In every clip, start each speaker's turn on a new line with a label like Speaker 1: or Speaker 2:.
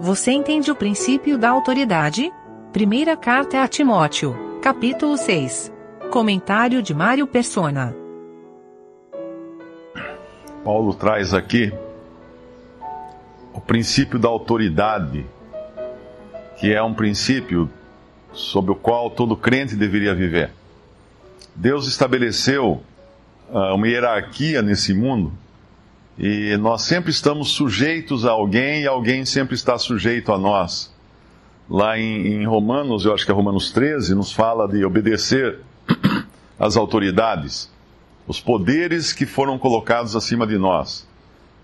Speaker 1: Você entende o princípio da autoridade? Primeira carta a Timóteo, capítulo 6. Comentário de Mário Persona.
Speaker 2: Paulo traz aqui o princípio da autoridade, que é um princípio sobre o qual todo crente deveria viver. Deus estabeleceu uh, uma hierarquia nesse mundo e nós sempre estamos sujeitos a alguém e alguém sempre está sujeito a nós. Lá em, em Romanos, eu acho que é Romanos 13, nos fala de obedecer às autoridades, os poderes que foram colocados acima de nós.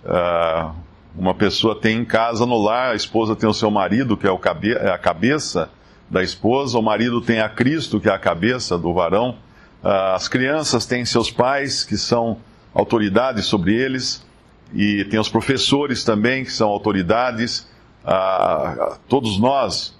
Speaker 2: Uh, uma pessoa tem em casa, no lar, a esposa tem o seu marido, que é, cabe é a cabeça da esposa, o marido tem a Cristo, que é a cabeça do varão, uh, as crianças têm seus pais, que são autoridades sobre eles e tem os professores também, que são autoridades. Ah, todos nós,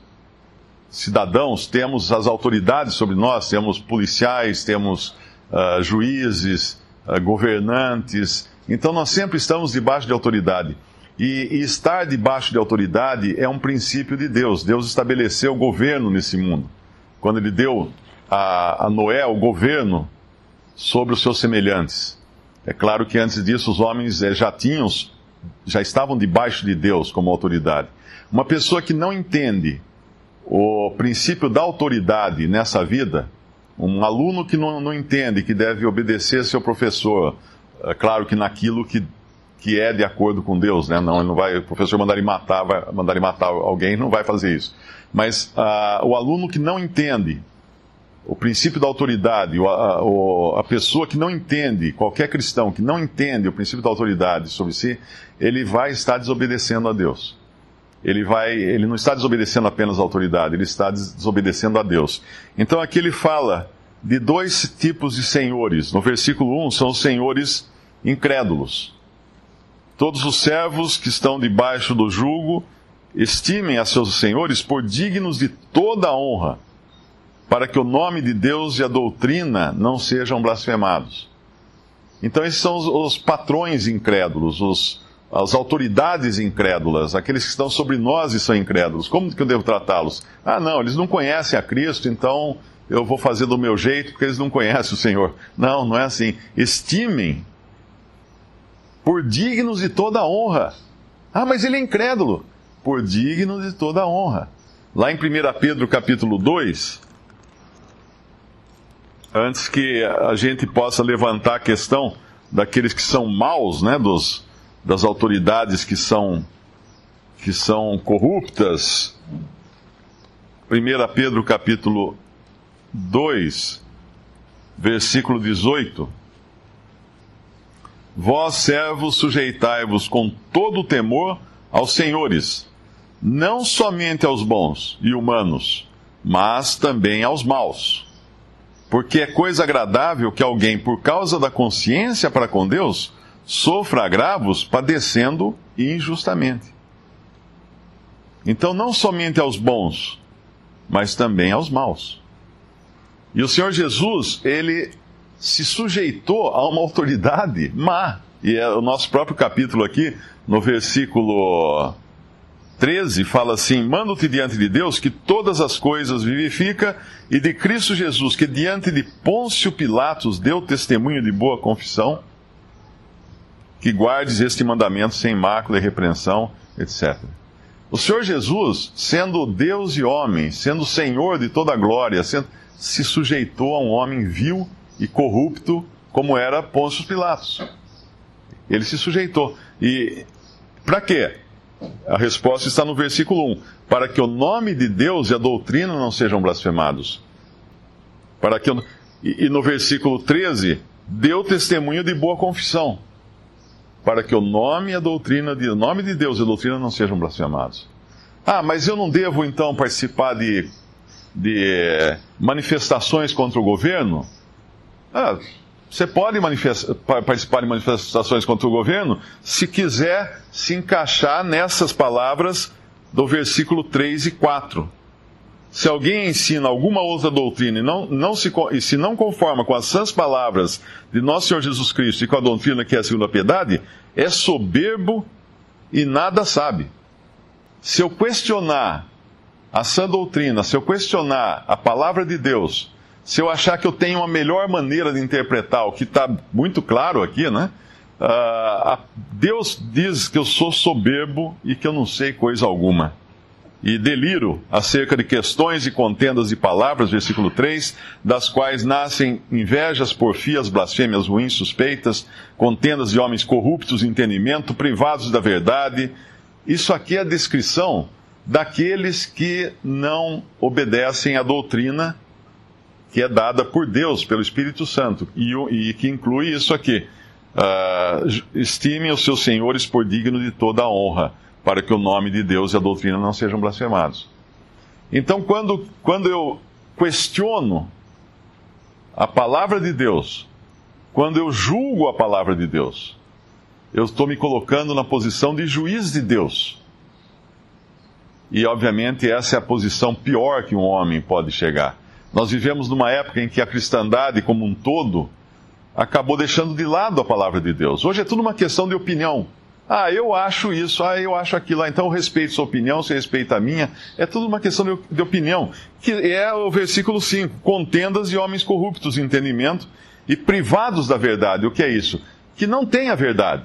Speaker 2: cidadãos, temos as autoridades sobre nós, temos policiais, temos ah, juízes, ah, governantes. Então nós sempre estamos debaixo de autoridade. E, e, estar debaixo de autoridade é um princípio de Deus. Deus estabeleceu o governo nesse mundo. Quando ele deu a, a Noé o governo sobre os seus semelhantes. É claro que antes disso os homens eh, já tinham, já estavam debaixo de Deus como autoridade. Uma pessoa que não entende o princípio da autoridade nessa vida, um aluno que não, não entende que deve obedecer seu professor, é claro que naquilo que, que é de acordo com Deus, né? Não, não vai, o professor mandar ele matar, vai mandar ele matar alguém, não vai fazer isso. Mas uh, o aluno que não entende o princípio da autoridade, a, a, pessoa que não entende, qualquer cristão que não entende o princípio da autoridade sobre si, ele vai estar desobedecendo a Deus. Ele, vai, ele não está desobedecendo apenas a autoridade, ele está desobedecendo a Deus. Então aqui ele fala de dois tipos de senhores. No versículo 1 são os senhores incrédulos. Todos os servos que estão debaixo do jugo estimem a seus senhores por dignos de toda a honra para que o nome de Deus e a doutrina não sejam blasfemados. Então, esses são os, os patrões incrédulos, os, as autoridades incrédulas, aqueles que estão sobre nós e são incrédulos. Como que eu devo tratá-los? Ah, não, eles não conhecem a Cristo, então eu vou fazer do meu jeito porque eles não conhecem o Senhor. Não, não é assim. Estimem por dignos de toda honra. Ah, mas ele é incrédulo. Por dignos de toda honra. Lá em 1 Pedro capítulo 2, antes que a gente possa levantar a questão daqueles que são maus, né, dos, das autoridades que são, que são corruptas. 1 Pedro capítulo 2, versículo 18. Vós, servos, sujeitai-vos com todo o temor aos senhores, não somente aos bons e humanos, mas também aos maus porque é coisa agradável que alguém, por causa da consciência para com Deus, sofra agravos padecendo injustamente. Então, não somente aos bons, mas também aos maus. E o Senhor Jesus, ele se sujeitou a uma autoridade má. E é o nosso próprio capítulo aqui, no versículo 13 fala assim: Mando-te diante de Deus que todas as coisas vivifica, e de Cristo Jesus, que diante de Pôncio Pilatos deu testemunho de boa confissão, que guardes este mandamento sem mácula e repreensão, etc. O Senhor Jesus, sendo Deus e homem, sendo Senhor de toda a glória, sendo, se sujeitou a um homem vil e corrupto como era Pôncio Pilatos. Ele se sujeitou. E para quê? A resposta está no versículo 1: para que o nome de Deus e a doutrina não sejam blasfemados. Para que e, no versículo 13, deu testemunho de boa confissão, para que o nome e a doutrina de, o nome de Deus e a doutrina não sejam blasfemados. Ah, mas eu não devo então participar de, de eh, manifestações contra o governo? Ah, você pode participar de manifestações contra o governo se quiser se encaixar nessas palavras do versículo 3 e 4. Se alguém ensina alguma outra doutrina e, não, não se, e se não conforma com as sãs palavras de nosso Senhor Jesus Cristo e com a doutrina que é a segunda piedade, é soberbo e nada sabe. Se eu questionar a sã doutrina, se eu questionar a palavra de Deus, se eu achar que eu tenho uma melhor maneira de interpretar o que está muito claro aqui, né? Uh, Deus diz que eu sou soberbo e que eu não sei coisa alguma. E deliro acerca de questões e contendas de palavras, versículo 3, das quais nascem invejas, porfias, blasfêmias ruins, suspeitas, contendas de homens corruptos, entendimento, privados da verdade. Isso aqui é a descrição daqueles que não obedecem à doutrina que é dada por Deus, pelo Espírito Santo, e, e que inclui isso aqui. Uh, estimem os seus senhores por digno de toda a honra, para que o nome de Deus e a doutrina não sejam blasfemados. Então, quando, quando eu questiono a palavra de Deus, quando eu julgo a palavra de Deus, eu estou me colocando na posição de juiz de Deus. E, obviamente, essa é a posição pior que um homem pode chegar. Nós vivemos numa época em que a cristandade, como um todo, acabou deixando de lado a palavra de Deus. Hoje é tudo uma questão de opinião. Ah, eu acho isso, ah, eu acho aquilo, ah, então eu respeito sua opinião, você respeita a minha. É tudo uma questão de, opinião. Que é o versículo 5: contendas de homens corruptos de entendimento e privados da verdade. O que é isso? Que não tem a verdade.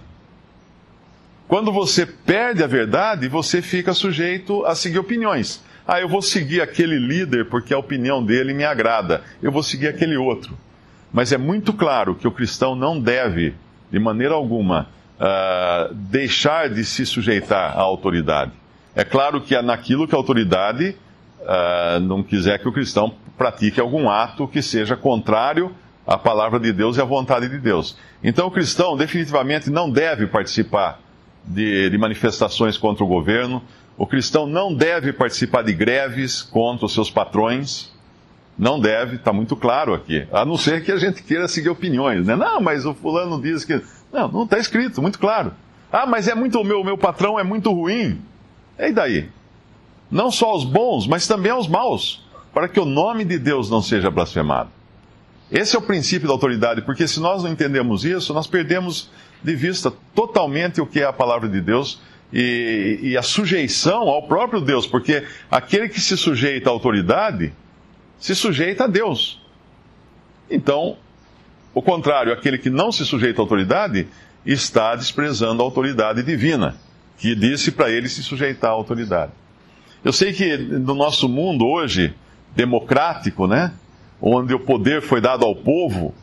Speaker 2: Quando você perde a verdade, você fica sujeito a seguir opiniões. Ah, eu vou seguir aquele líder porque a opinião dele me agrada. Eu vou seguir aquele outro. Mas é muito claro que o cristão não deve, de maneira alguma, uh, deixar de se sujeitar à autoridade. É claro que é naquilo que a autoridade uh, não quiser que o cristão pratique algum ato que seja contrário à palavra de Deus e à vontade de Deus. Então o cristão definitivamente não deve participar de, de manifestações contra o governo, o cristão não deve participar de greves contra os seus patrões. Não deve, está muito claro aqui. A não ser que a gente queira seguir opiniões, né? Não, mas o fulano diz que. Não, não está escrito, muito claro. Ah, mas é muito. O meu, meu patrão é muito ruim. E daí? Não só aos bons, mas também aos maus, para que o nome de Deus não seja blasfemado. Esse é o princípio da autoridade, porque se nós não entendemos isso, nós perdemos de vista totalmente o que é a palavra de Deus e, e a sujeição ao próprio Deus, porque aquele que se sujeita à autoridade se sujeita a Deus. Então, o contrário, aquele que não se sujeita à autoridade está desprezando a autoridade divina, que disse para ele se sujeitar à autoridade. Eu sei que no nosso mundo hoje, democrático, né, onde o poder foi dado ao povo,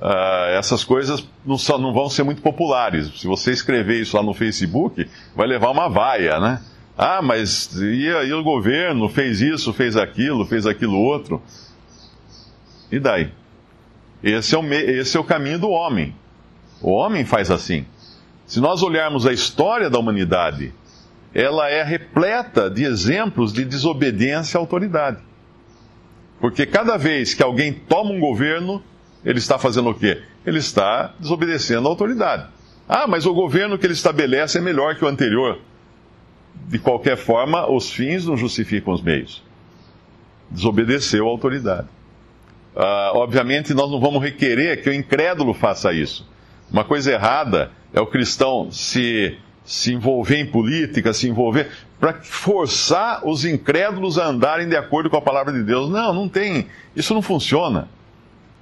Speaker 2: uh, essas coisas não, só, não vão ser muito populares. Se você escrever isso lá no Facebook, vai levar uma vaia, né? Ah, mas e, e o governo fez isso, fez aquilo, fez aquilo outro. E daí? Esse é, o, esse é o caminho do homem. O homem faz assim. Se nós olharmos a história da humanidade, ela é repleta de exemplos de desobediência à autoridade. Porque cada vez que alguém toma um governo, ele está fazendo o quê? Ele está desobedecendo a autoridade. Ah, mas o governo que ele estabelece é melhor que o anterior. De qualquer forma, os fins não justificam os meios. Desobedeceu a autoridade. Ah, obviamente, nós não vamos requerer que o incrédulo faça isso. Uma coisa errada é o cristão se, se envolver em política, se envolver para forçar os incrédulos a andarem de acordo com a palavra de Deus. Não, não tem. Isso não funciona.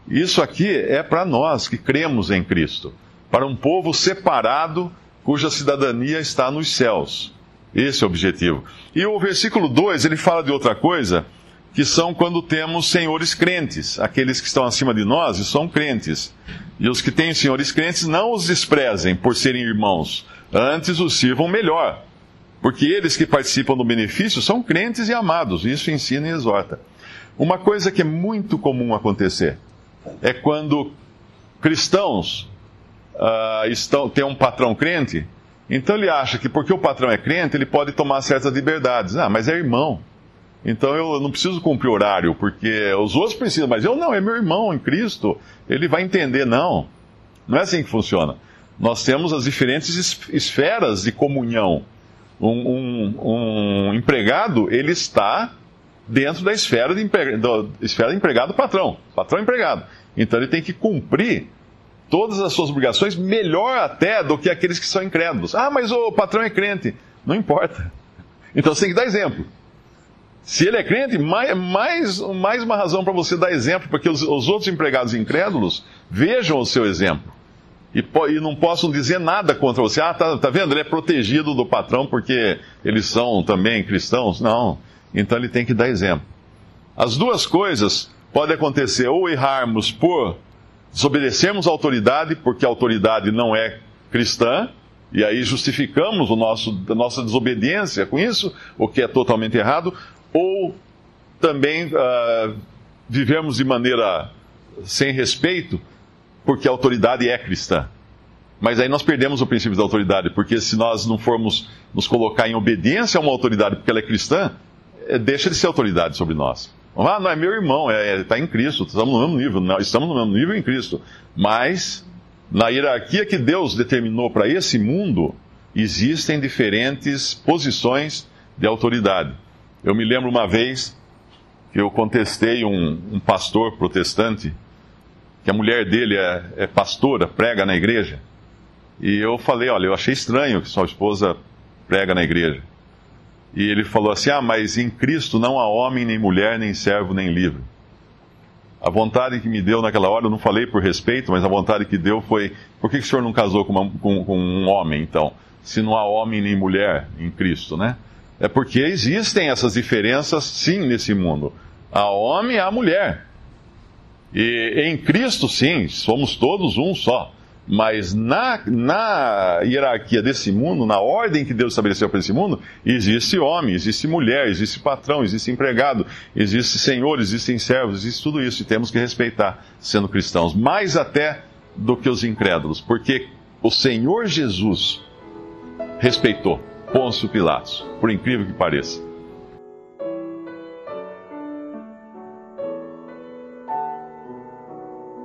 Speaker 2: Isso aqui é para nós que cremos em Cristo, para um povo separado cuja cidadania está nos céus. Esse é o objetivo. E o versículo 2, ele fala de outra coisa, que são quando temos senhores crentes, aqueles que estão acima de nós e são crentes. E os que têm senhores crentes não os desprezem por serem irmãos, antes os sirvam melhor, porque eles que participam do benefício são crentes e amados. Isso ensina e exorta. Uma coisa que é muito comum acontecer é quando cristãos uh, estão, têm um patrão crente, então ele acha que porque o patrão é crente, ele pode tomar certas liberdades. Ah, mas é irmão. Então eu não preciso cumprir horário, porque os outros precisam, mas eu não, é meu irmão em Cristo, ele vai entender. Não, não é assim que funciona. Nós temos as diferentes esferas de comunhão. Um, um, um empregado, ele está dentro da esfera de, empregado, esfera de empregado patrão, patrão empregado. Então ele tem que cumprir todas as suas obrigações, melhor até do que aqueles que são incrédulos. Ah, mas o patrão é crente. Não importa. Então você tem que dar exemplo. Se ele é crente, mais, mais, mais uma razão para você dar exemplo, porque os, os, outros empregados incrédulos vejam o seu exemplo. E, e, não possam dizer nada contra você. Ah, tá, tá vendo? Ele é protegido do patrão porque eles são também cristãos. Não. Então ele tem que dar exemplo. As duas coisas podem acontecer ou errarmos por desobedecermos a autoridade, porque a autoridade não é cristã, e aí justificamos o nosso, a nossa desobediência com isso, o que é totalmente errado, ou também uh, vivemos de maneira sem respeito, porque a autoridade é cristã. Mas aí nós perdemos o princípio da autoridade, porque se nós não formos nos colocar em obediência a uma autoridade porque ela é cristã, é, deixa de ser autoridade sobre nós. Ah, não é meu irmão, está é, tá em Cristo, estamos no mesmo nível, não, estamos no mesmo nível em Cristo. Mas na hierarquia que Deus determinou para esse mundo, existem diferentes posições de autoridade. Eu me lembro uma vez que eu contestei um, um pastor protestante, que a mulher dele é, é, pastora, prega na igreja. E eu falei: olha, eu achei estranho que sua esposa prega na igreja. E ele falou assim: ah, mas em Cristo não há homem, nem mulher, nem servo, nem livre. A vontade que me deu naquela hora, eu não falei por respeito, mas a vontade que deu foi: por que, o senhor não casou com, uma, com, com um homem, então? Se não há homem nem mulher em Cristo, né? É porque existem essas diferenças, sim, nesse mundo. Há homem e há mulher. E em Cristo, sim, somos todos um só. Mas na, na hierarquia desse mundo, na ordem que Deus estabeleceu para esse mundo, existe homem, existe mulher, existe patrão, existe empregado, existe senhor, existem servos, existe tudo isso e temos que respeitar sendo cristãos, mais até do que os incrédulos, porque o Senhor Jesus respeitou Pôncio Pilatos, por incrível que pareça.